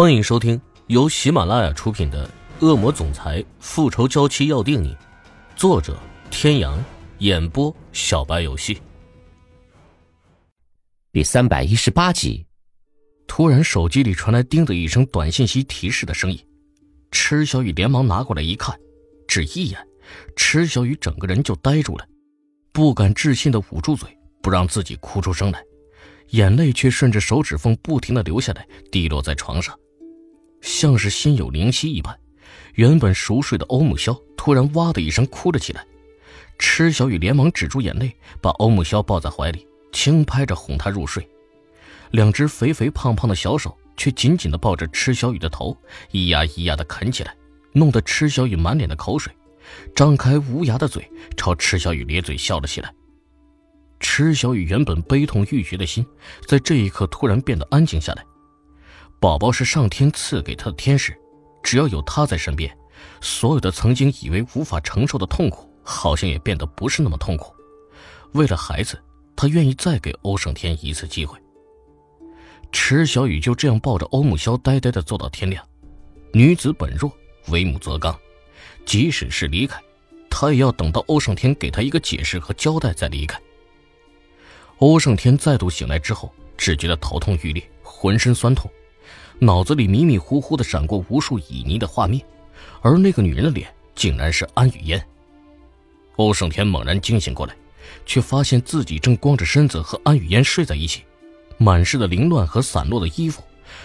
欢迎收听由喜马拉雅出品的《恶魔总裁复仇娇妻要定你》，作者：天阳，演播：小白游戏。第三百一十八集，突然手机里传来“叮”的一声短信息提示的声音，池小雨连忙拿过来一看，只一眼，池小雨整个人就呆住了，不敢置信的捂住嘴，不让自己哭出声来。眼泪却顺着手指缝不停的流下来，滴落在床上，像是心有灵犀一般。原本熟睡的欧木萧突然哇的一声哭了起来，池小雨连忙止住眼泪，把欧木萧抱在怀里，轻拍着哄她入睡。两只肥肥胖胖的小手却紧紧地抱着池小雨的头，咿呀咿呀地啃起来，弄得池小雨满脸的口水，张开无牙的嘴朝池小雨咧嘴笑了起来。池小雨原本悲痛欲绝的心，在这一刻突然变得安静下来。宝宝是上天赐给他的天使，只要有他在身边，所有的曾经以为无法承受的痛苦，好像也变得不是那么痛苦。为了孩子，他愿意再给欧胜天一次机会。池小雨就这样抱着欧木萧，呆呆的坐到天亮。女子本弱，为母则刚，即使是离开，她也要等到欧胜天给她一个解释和交代再离开。欧胜天再度醒来之后，只觉得头痛欲裂，浑身酸痛，脑子里迷迷糊糊的闪过无数旖旎的画面，而那个女人的脸竟然是安雨嫣。欧胜天猛然惊醒过来，却发现自己正光着身子和安雨嫣睡在一起，满是的凌乱和散落的衣服，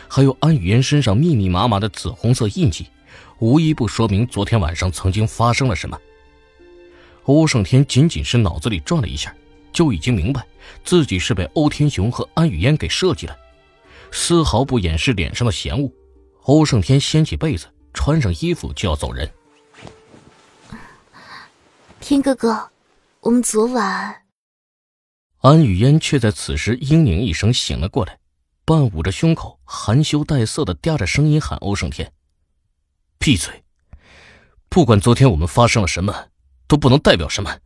还有安雨嫣身上密密麻麻的紫红色印记，无一不说明昨天晚上曾经发生了什么。欧胜天仅仅是脑子里转了一下。就已经明白，自己是被欧天雄和安雨嫣给设计了，丝毫不掩饰脸上的嫌恶。欧胜天掀起被子，穿上衣服就要走人。天哥哥，我们昨晚……安雨嫣却在此时嘤咛一声醒了过来，半捂着胸口，含羞带色的嗲着声音喊欧胜天：“闭嘴！不管昨天我们发生了什么，都不能代表什么。”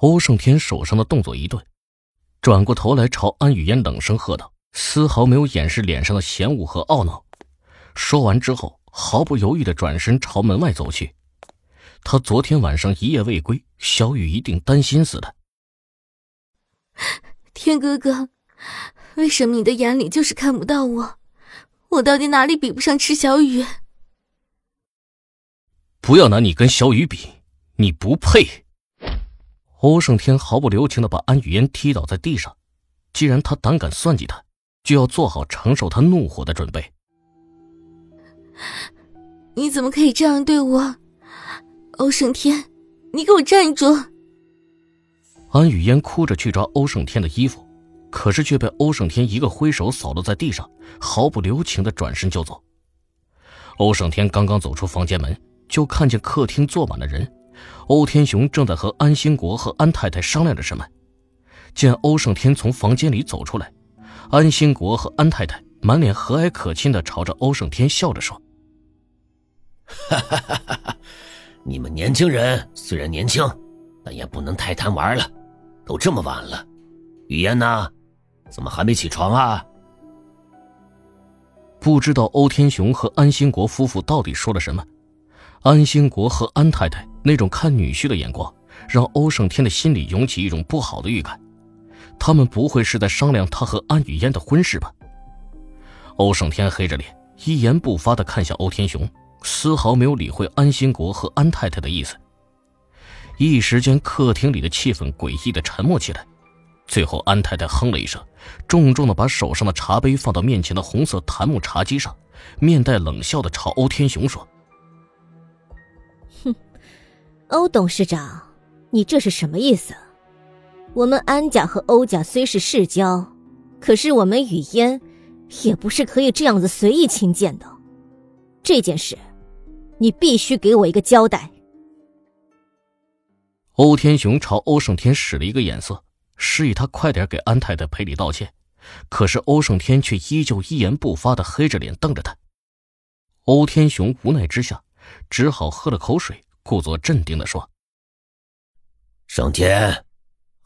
欧胜天手上的动作一顿，转过头来朝安雨嫣冷声喝道，丝毫没有掩饰脸上的嫌恶和懊恼。说完之后，毫不犹豫的转身朝门外走去。他昨天晚上一夜未归，小雨一定担心死的。天哥哥，为什么你的眼里就是看不到我？我到底哪里比不上池小雨？不要拿你跟小雨比，你不配。欧胜天毫不留情的把安雨嫣踢倒在地上。既然他胆敢算计他，就要做好承受他怒火的准备。你怎么可以这样对我，欧胜天？你给我站住！安雨嫣哭着去抓欧胜天的衣服，可是却被欧胜天一个挥手扫落在地上，毫不留情的转身就走。欧胜天刚刚走出房间门，就看见客厅坐满了人。欧天雄正在和安兴国和安太太商量着什么，见欧胜天从房间里走出来，安兴国和安太太满脸和蔼可亲的朝着欧胜天笑着说：“哈哈哈哈哈，你们年轻人虽然年轻，但也不能太贪玩了。都这么晚了，雨嫣呢？怎么还没起床啊？”不知道欧天雄和安兴国夫妇到底说了什么。安兴国和安太太那种看女婿的眼光，让欧胜天的心里涌起一种不好的预感。他们不会是在商量他和安雨嫣的婚事吧？欧胜天黑着脸，一言不发地看向欧天雄，丝毫没有理会安兴国和安太太的意思。一时间，客厅里的气氛诡异的沉默起来。最后，安太太哼了一声，重重地把手上的茶杯放到面前的红色檀木茶几上，面带冷笑地朝欧天雄说。哼欧董事长，你这是什么意思？我们安家和欧家虽是世交，可是我们雨嫣也不是可以这样子随意亲见的。这件事，你必须给我一个交代。欧天雄朝欧胜天使了一个眼色，示意他快点给安太太赔礼道歉。可是欧胜天却依旧一言不发的黑着脸瞪着他。欧天雄无奈之下，只好喝了口水。故作镇定的说：“胜天，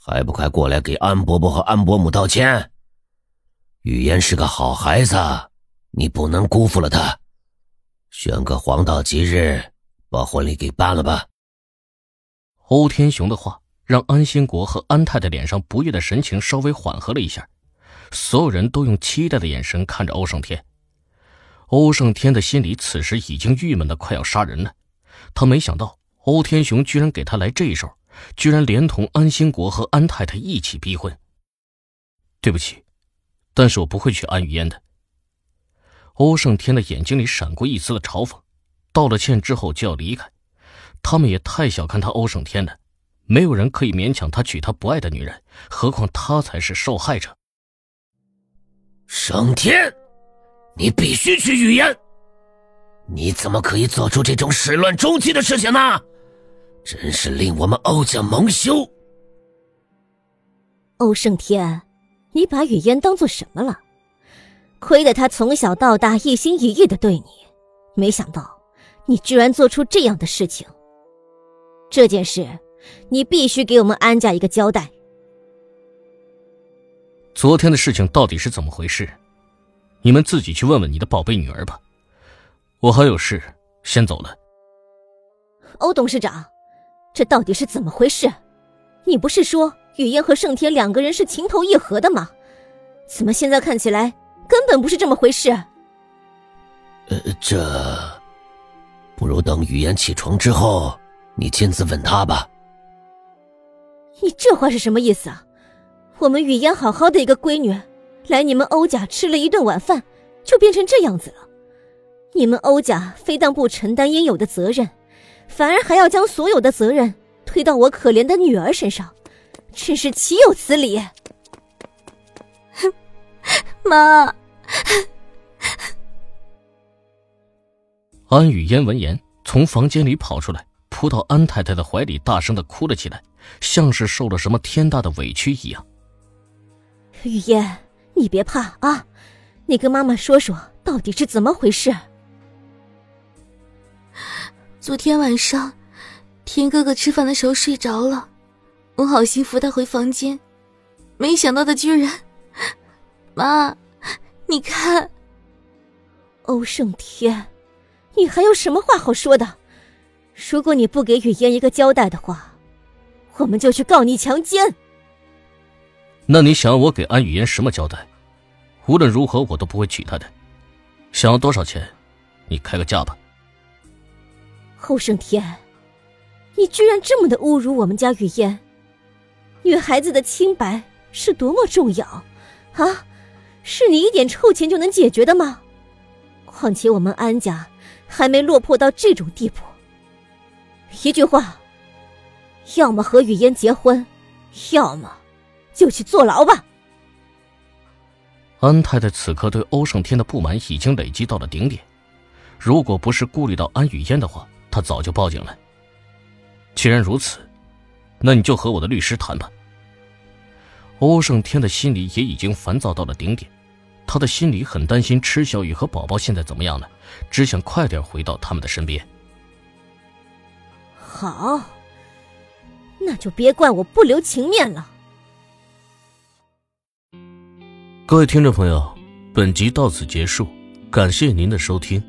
还不快过来给安伯伯和安伯母道歉？雨嫣是个好孩子，你不能辜负了他。选个黄道吉日，把婚礼给办了吧。欧天雄的话让安兴国和安太太脸上不悦的神情稍微缓和了一下，所有人都用期待的眼神看着欧胜天。欧胜天的心里此时已经郁闷的快要杀人了，他没想到欧天雄居然给他来这一手，居然连同安兴国和安太太一起逼婚。对不起，但是我不会娶安雨嫣的。欧胜天的眼睛里闪过一丝的嘲讽，道了歉之后就要离开。他们也太小看他欧胜天了，没有人可以勉强他娶他不爱的女人，何况他才是受害者。胜天。你必须娶雨嫣！你怎么可以做出这种始乱终弃的事情呢？真是令我们欧家蒙羞！欧胜天，你把雨嫣当做什么了？亏得她从小到大一心一意的对你，没想到你居然做出这样的事情。这件事，你必须给我们安家一个交代。昨天的事情到底是怎么回事？你们自己去问问你的宝贝女儿吧，我还有事，先走了。欧董事长，这到底是怎么回事？你不是说雨嫣和盛天两个人是情投意合的吗？怎么现在看起来根本不是这么回事？呃，这不如等雨嫣起床之后，你亲自问她吧。你这话是什么意思啊？我们雨嫣好好的一个闺女。来你们欧家吃了一顿晚饭，就变成这样子了。你们欧家非但不承担应有的责任，反而还要将所有的责任推到我可怜的女儿身上，真是岂有此理！哼，妈。安雨嫣闻言，从房间里跑出来，扑到安太太的怀里，大声的哭了起来，像是受了什么天大的委屈一样。雨嫣。你别怕啊，你跟妈妈说说到底是怎么回事。昨天晚上，天哥哥吃饭的时候睡着了，我好心扶他回房间，没想到他居然……妈，你看，欧胜天，你还有什么话好说的？如果你不给雨嫣一个交代的话，我们就去告你强奸。那你想要我给安雨嫣什么交代？无论如何，我都不会娶她的。想要多少钱，你开个价吧。后胜天，你居然这么的侮辱我们家雨嫣！女孩子的清白是多么重要啊！是你一点臭钱就能解决的吗？况且我们安家还没落魄到这种地步。一句话，要么和雨嫣结婚，要么……就去坐牢吧。安太太此刻对欧胜天的不满已经累积到了顶点，如果不是顾虑到安雨嫣的话，她早就报警了。既然如此，那你就和我的律师谈吧。欧胜天的心里也已经烦躁到了顶点，他的心里很担心池小雨和宝宝现在怎么样了，只想快点回到他们的身边。好，那就别怪我不留情面了。各位听众朋友，本集到此结束，感谢您的收听。